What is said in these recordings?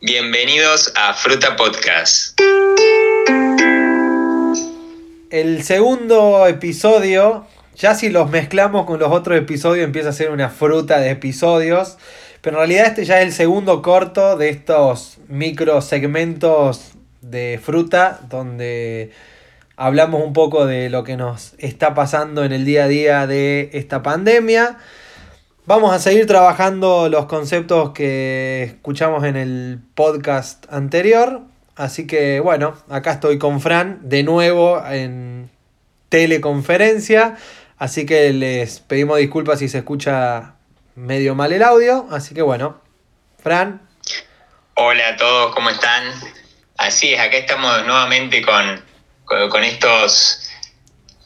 Bienvenidos a Fruta Podcast. El segundo episodio, ya si los mezclamos con los otros episodios empieza a ser una fruta de episodios, pero en realidad este ya es el segundo corto de estos micro segmentos de fruta donde hablamos un poco de lo que nos está pasando en el día a día de esta pandemia. Vamos a seguir trabajando los conceptos que escuchamos en el podcast anterior. Así que bueno, acá estoy con Fran de nuevo en teleconferencia. Así que les pedimos disculpas si se escucha medio mal el audio. Así que bueno, Fran. Hola a todos, ¿cómo están? Así es, acá estamos nuevamente con, con estos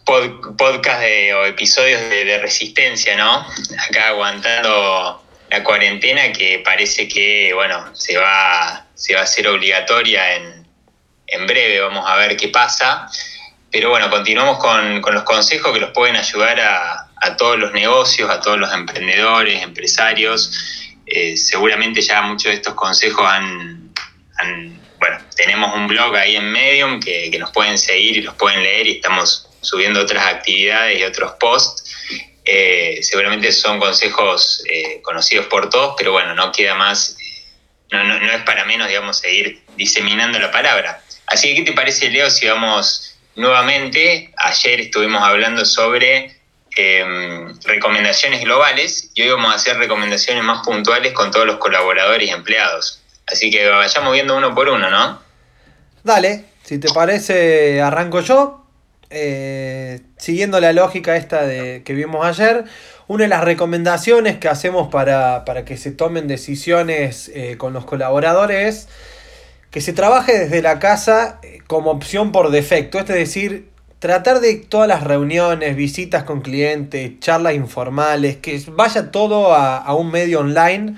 podcast de, o episodios de, resistencia, ¿no? Acá aguantando la cuarentena que parece que, bueno, se va, se va a hacer obligatoria en, en breve, vamos a ver qué pasa. Pero bueno, continuamos con, con los consejos que los pueden ayudar a, a, todos los negocios, a todos los emprendedores, empresarios. Eh, seguramente ya muchos de estos consejos han, han, bueno, tenemos un blog ahí en Medium que, que nos pueden seguir y los pueden leer y estamos subiendo otras actividades y otros posts. Eh, seguramente son consejos eh, conocidos por todos, pero bueno, no queda más, no, es para menos, digamos, seguir diseminando la palabra. Así que, ¿qué te parece, Leo, si vamos nuevamente? Ayer estuvimos hablando sobre em, recomendaciones globales y hoy vamos a hacer recomendaciones más puntuales con todos los colaboradores y empleados. Así que vayamos viendo uno por uno, ¿no? Dale, si te parece, arranco yo. Eh, siguiendo la lógica esta de, que vimos ayer, una de las recomendaciones que hacemos para, que se tomen decisiones eh, con los colaboradores es que se trabaje desde la casa eh, como opción por defecto, es decir, tratar de todas las reuniones, visitas con clientes, charlas informales, que vaya todo a, a un medio online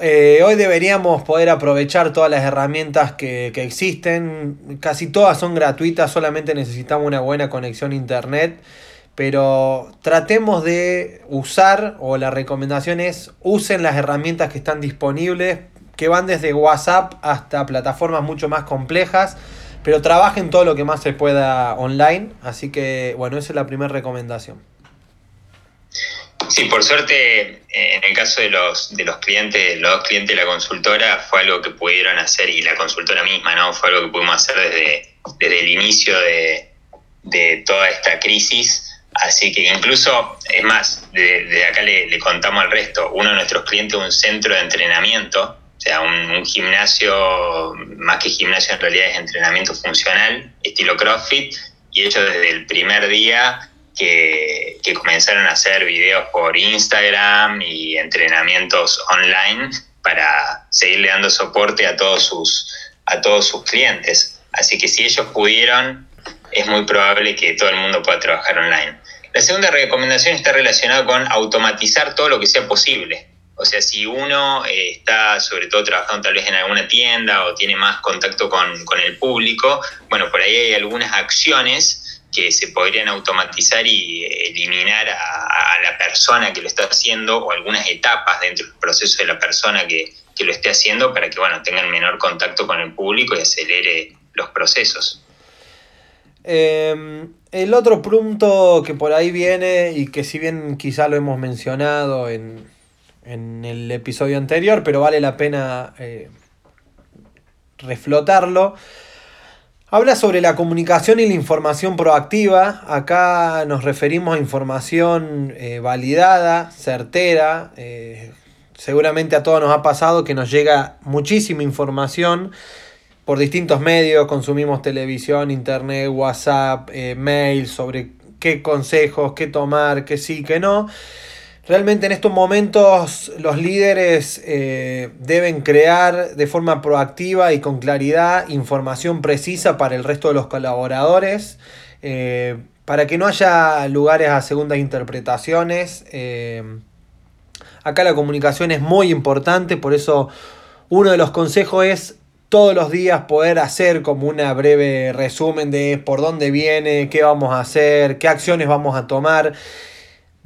eh, hoy deberíamos poder aprovechar todas las herramientas que, existen. Casi todas son gratuitas, solamente necesitamos una buena conexión a internet. Pero tratemos de usar, o la recomendación es, usen las herramientas que están disponibles, que van desde WhatsApp hasta plataformas mucho más complejas. Pero trabajen todo lo que más se pueda online. Así que, bueno, esa es la primera recomendación. Sí, por suerte, eh, en el caso de los, de los clientes, los dos clientes de la consultora, fue algo que pudieron hacer, y la consultora misma, ¿no? Fue algo que pudimos hacer desde, desde el inicio de, toda esta crisis. Así que incluso, es más, de, acá le, contamos al resto, uno de nuestros clientes un centro de entrenamiento, o sea, un, un, gimnasio, más que gimnasio en realidad es entrenamiento funcional, estilo CrossFit, y ellos desde el primer día que, comenzaron a hacer videos por Instagram y entrenamientos online para seguirle dando soporte a todos sus, a todos sus clientes. Así que si ellos pudieron, es muy probable que todo el mundo pueda trabajar online. La segunda recomendación está relacionada con automatizar todo lo que sea posible. O sea, si uno eh, está sobre todo trabajando tal vez en alguna tienda o tiene más contacto con, con el público, bueno, por ahí hay algunas acciones que se podrían automatizar y eliminar a, la persona que lo está haciendo o algunas etapas dentro del proceso de la persona que, lo esté haciendo para que bueno, tengan menor contacto con el público y acelere los procesos. Em, el otro punto que por ahí viene y que si bien quizá lo hemos mencionado en, el episodio anterior, pero vale la pena eh, reflotarlo, Habla sobre la comunicación y la información proactiva. Acá nos referimos a información eh, validada, certera. Eh, seguramente a todos nos ha pasado que nos llega muchísima información por distintos medios. Consumimos televisión, internet, WhatsApp, eh, mail sobre qué consejos, qué tomar, qué sí, qué no. Realmente en estos momentos los líderes eh, deben crear de forma proactiva y con claridad información precisa para el resto de los colaboradores, eh, para que no haya lugares a segundas interpretaciones. Eh, acá la comunicación es muy importante, por eso uno de los consejos es todos los días poder hacer como una breve resumen de por dónde viene, qué vamos a hacer, qué acciones vamos a tomar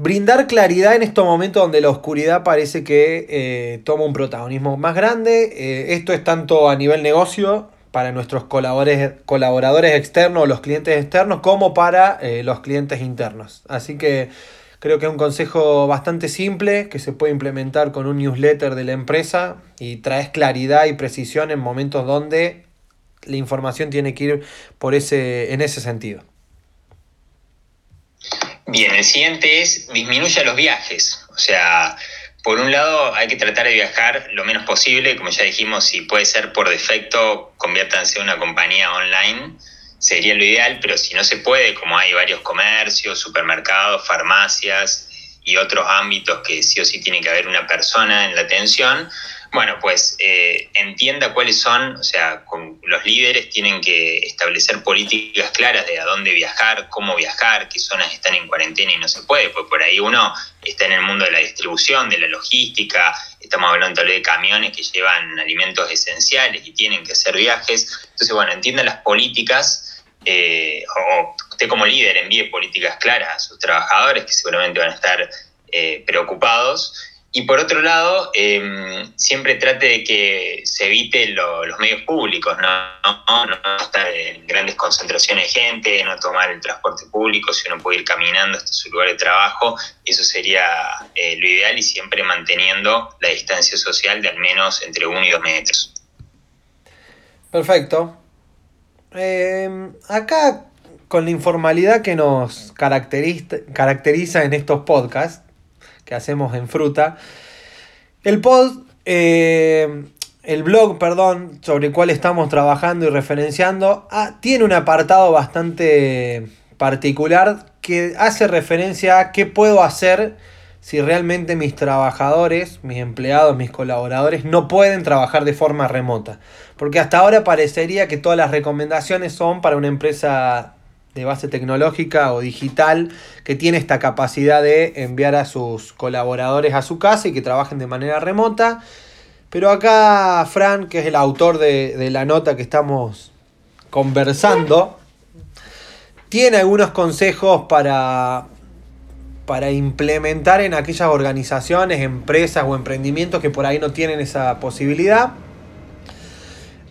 brindar claridad en estos momentos donde la oscuridad parece que eh, toma un protagonismo más grande. Eh, esto es tanto a nivel negocio para nuestros colaboradores, colaboradores externos los clientes externos como para eh, los clientes internos. Así que creo que es un consejo bastante simple que se puede implementar con un newsletter de la empresa y traes claridad y precisión en momentos donde la información tiene que ir por ese, en ese sentido. Bien, el siguiente es disminuya los viajes. O sea, por un lado hay que tratar de viajar lo menos posible, como ya dijimos, si puede ser por defecto, conviértanse en una compañía online, sería lo ideal, pero si no se puede, como hay varios comercios, supermercados, farmacias y otros ámbitos que sí o sí tiene que haber una persona en la atención, bueno, pues eh, entienda cuáles son, o sea, con los líderes tienen que establecer políticas claras de a dónde viajar, cómo viajar, qué zonas están en cuarentena y no se puede, pues por ahí uno está en el mundo de la distribución, de la logística, estamos hablando tal vez de camiones que llevan alimentos esenciales y tienen que hacer viajes. Entonces, bueno, entienda las políticas eh, o usted como líder envíe políticas claras a sus trabajadores que seguramente van a estar eh, preocupados y por otro lado, em, siempre trate de que se evite los medios públicos, ¿no? ¿no? estar en grandes concentraciones de gente, no tomar el transporte público, si uno puede ir caminando hasta su lugar de trabajo, eso sería eh, lo ideal y siempre manteniendo la distancia social de al menos entre uno y dos metros. Perfecto. Em, acá, con la informalidad que nos caracteriza, caracteriza en estos podcasts, que hacemos en Fruta. El pod, eh, el blog, perdón, sobre el cual estamos trabajando y referenciando, ah, tiene un apartado bastante particular que hace referencia a qué puedo hacer si realmente mis trabajadores, mis empleados, mis colaboradores no pueden trabajar de forma remota. Porque hasta ahora parecería que todas las recomendaciones son para una empresa de base tecnológica o digital que tiene esta capacidad de enviar a sus colaboradores a su casa y que trabajen de manera remota. Pero acá Fran, que es el autor de, la nota que estamos conversando, tiene algunos consejos para, para implementar en aquellas organizaciones, empresas o emprendimientos que por ahí no tienen esa posibilidad.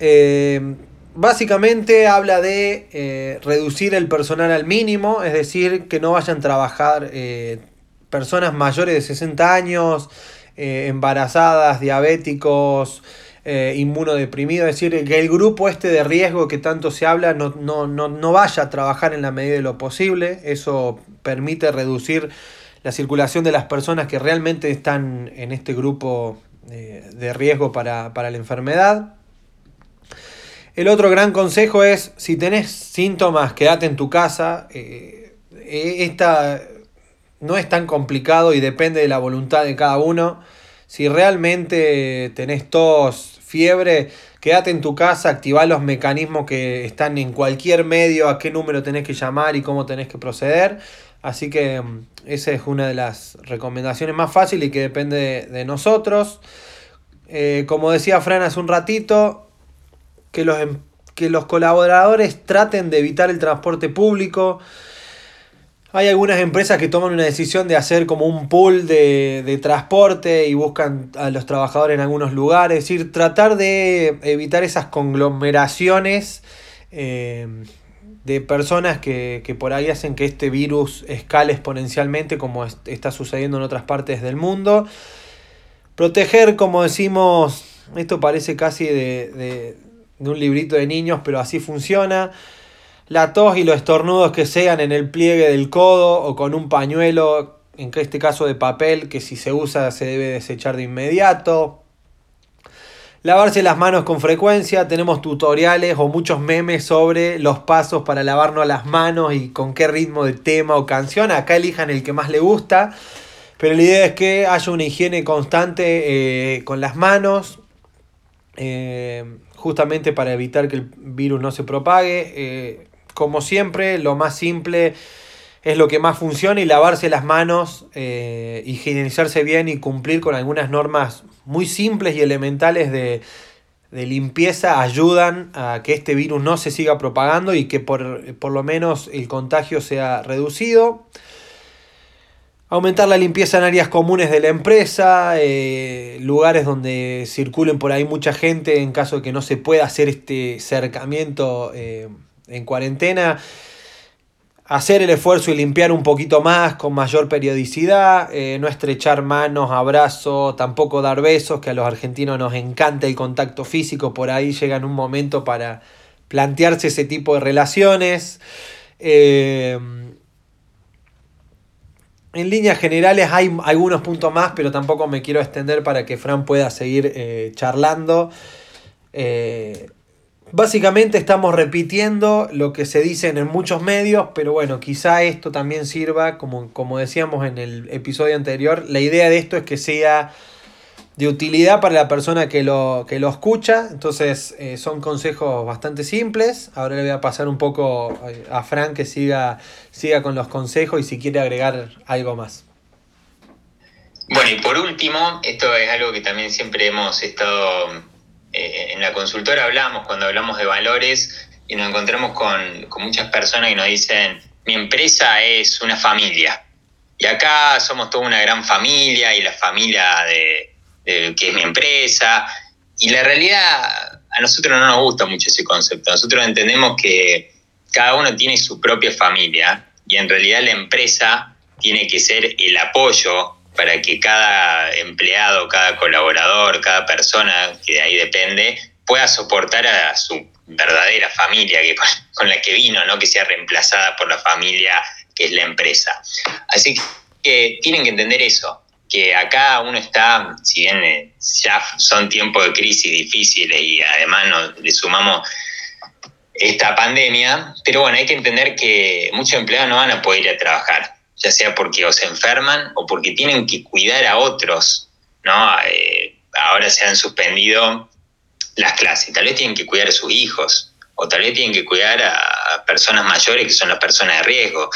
Eh, básicamente habla de eh, reducir el personal al mínimo, es decir, que no vayan a trabajar eh, personas mayores de 60 años, eh, embarazadas, diabéticos, inmunodeprimidos, es decir, que el grupo este de riesgo que tanto se habla no, no, vaya a trabajar en la medida de lo posible, eso permite reducir la circulación de las personas que realmente están en este grupo de riesgo para, para la enfermedad. El otro gran consejo es, si tenés síntomas, quédate en tu casa. Eh, eh, esta no es tan complicado y depende de la voluntad de cada uno. Si realmente tenés tos, fiebre, quédate en tu casa, activá los mecanismos que están en cualquier medio, a qué número tenés que llamar y cómo tenés que proceder. Así que mm, esa es una de las recomendaciones más fáciles y que depende de, nosotros. Eh, como decía Fran hace un ratito, que los, em, que los colaboradores traten de evitar el transporte público. Hay algunas empresas que toman una decisión de hacer como un pool de, transporte y buscan a los trabajadores en algunos lugares. Es decir, tratar de evitar esas conglomeraciones eh, de personas que, que, por ahí hacen que este virus escale exponencialmente como está sucediendo en otras partes del mundo. Proteger, como decimos, esto parece casi de de un librito de niños, pero así funciona. La tos y los estornudos que sean en el pliegue del codo o con un pañuelo, en este caso de papel, que si se usa se debe desechar de inmediato. Lavarse las manos con frecuencia, tenemos tutoriales o muchos memes sobre los pasos para lavarnos las manos y con qué ritmo de tema o canción. Acá elijan el que más le gusta. Pero la idea es que haya una higiene constante eh, con las manos. Eh, justamente para evitar que el virus no se propague. Eh, como siempre, lo más simple es lo que más funciona y lavarse las manos, eh, higienizarse bien y cumplir con algunas normas muy simples y elementales de, limpieza ayudan a que este virus no se siga propagando y que por, por lo menos el contagio sea reducido. Aumentar la limpieza en áreas comunes de la empresa, eh, lugares donde circulen por ahí mucha gente en caso de que no se pueda hacer este acercamiento eh, en cuarentena. Hacer el esfuerzo y limpiar un poquito más con mayor periodicidad, eh, no estrechar manos, abrazos, tampoco dar besos, que a los argentinos nos encanta el contacto físico, por ahí llega un momento para plantearse ese tipo de relaciones. En líneas generales hay algunos puntos más, pero tampoco me quiero extender para que Fran pueda seguir eh, charlando. Eh, básicamente estamos repitiendo lo que se dice en muchos medios, pero bueno, quizá esto también sirva, como, como decíamos en el episodio anterior, la idea de esto es que sea de utilidad para la persona que lo, que lo escucha. Entonces eh, son consejos bastante simples. Ahora le voy a pasar un poco a Frank que siga, siga con los consejos y si quiere agregar algo más. Bueno, y por último, esto es algo que también siempre hemos estado eh, en la consultora, hablamos cuando hablamos de valores y nos encontramos con, con muchas personas que nos dicen, mi empresa es una familia. Y acá somos toda una gran familia y la familia de, eh, que es mi empresa. Y la realidad, a nosotros no nos gusta mucho ese concepto. Nosotros entendemos que cada uno tiene su propia familia y en realidad la empresa tiene que ser el apoyo para que cada empleado, cada colaborador, cada persona que de ahí depende pueda soportar a su verdadera familia que con, la que vino, no que sea reemplazada por la familia que es la empresa. Así que tienen que entender eso, que acá uno está, si bien eh, ya son tiempos de crisis difíciles y además nos, le sumamos esta pandemia, pero bueno, hay que entender que muchos empleados no van a poder ir a trabajar, ya sea porque o se enferman o porque tienen que cuidar a otros, ¿no? Eh, ahora se han suspendido las clases, tal vez tienen que cuidar a sus hijos, o tal vez tienen que cuidar a personas mayores que son las personas de riesgo.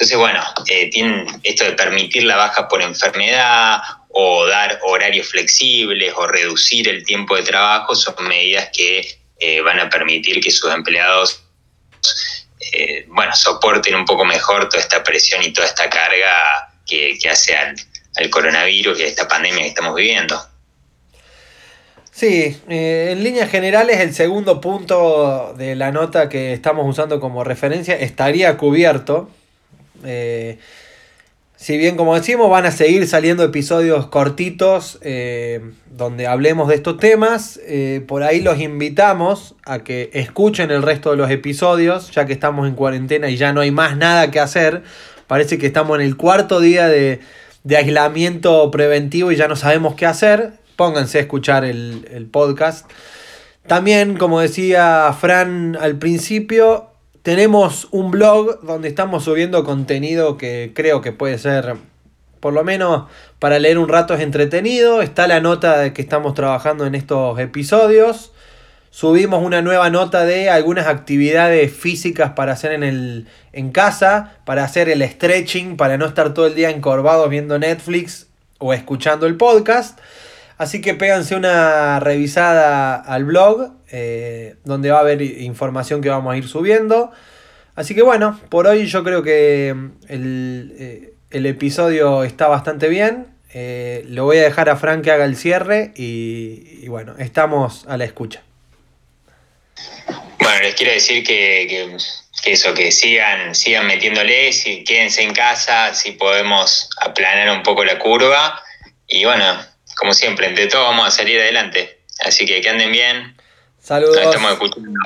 Entonces, bueno, eh, tienen esto de permitir la baja por enfermedad o dar horarios flexibles o reducir el tiempo de trabajo son medidas que eh, van a permitir que sus empleados eh, bueno, soporten un poco mejor toda esta presión y toda esta carga que, hace al, coronavirus y a esta pandemia que estamos viviendo. Sí, en líneas generales el segundo punto de la nota que estamos usando como referencia estaría cubierto eh, si bien, como decimos, van a seguir saliendo episodios cortitos eh, donde hablemos de estos temas. Eh, por ahí los invitamos a que escuchen el resto de los episodios, ya que estamos en cuarentena y ya no hay más nada que hacer. Parece que estamos en el cuarto día de, aislamiento preventivo y ya no sabemos qué hacer. Pónganse a escuchar el, el podcast. También, como decía Fran al principio, tenemos un blog donde estamos subiendo contenido que creo que puede ser, por lo menos para leer un rato es entretenido. Está la nota de que estamos trabajando en estos episodios. Subimos una nueva nota de algunas actividades físicas para hacer en, el, en casa, para hacer el stretching, para no estar todo el día encorvados viendo Netflix o escuchando el podcast. Así que péganse una revisada al blog, eh, donde va a haber información que vamos a ir subiendo. Así que bueno, por hoy yo creo que mm, eh, el, episodio está bastante bien. Eh, lo voy a dejar a Frank que haga el cierre y, bueno, estamos a la escucha. Bueno, les quiero decir que, eso, que sigan, sigan metiéndole, si, quédense en casa, si podemos aplanar un poco la curva. Y bueno, como siempre, entre todos vamos a salir adelante. Así que que anden bien. Saludos. Nos estamos escuchando.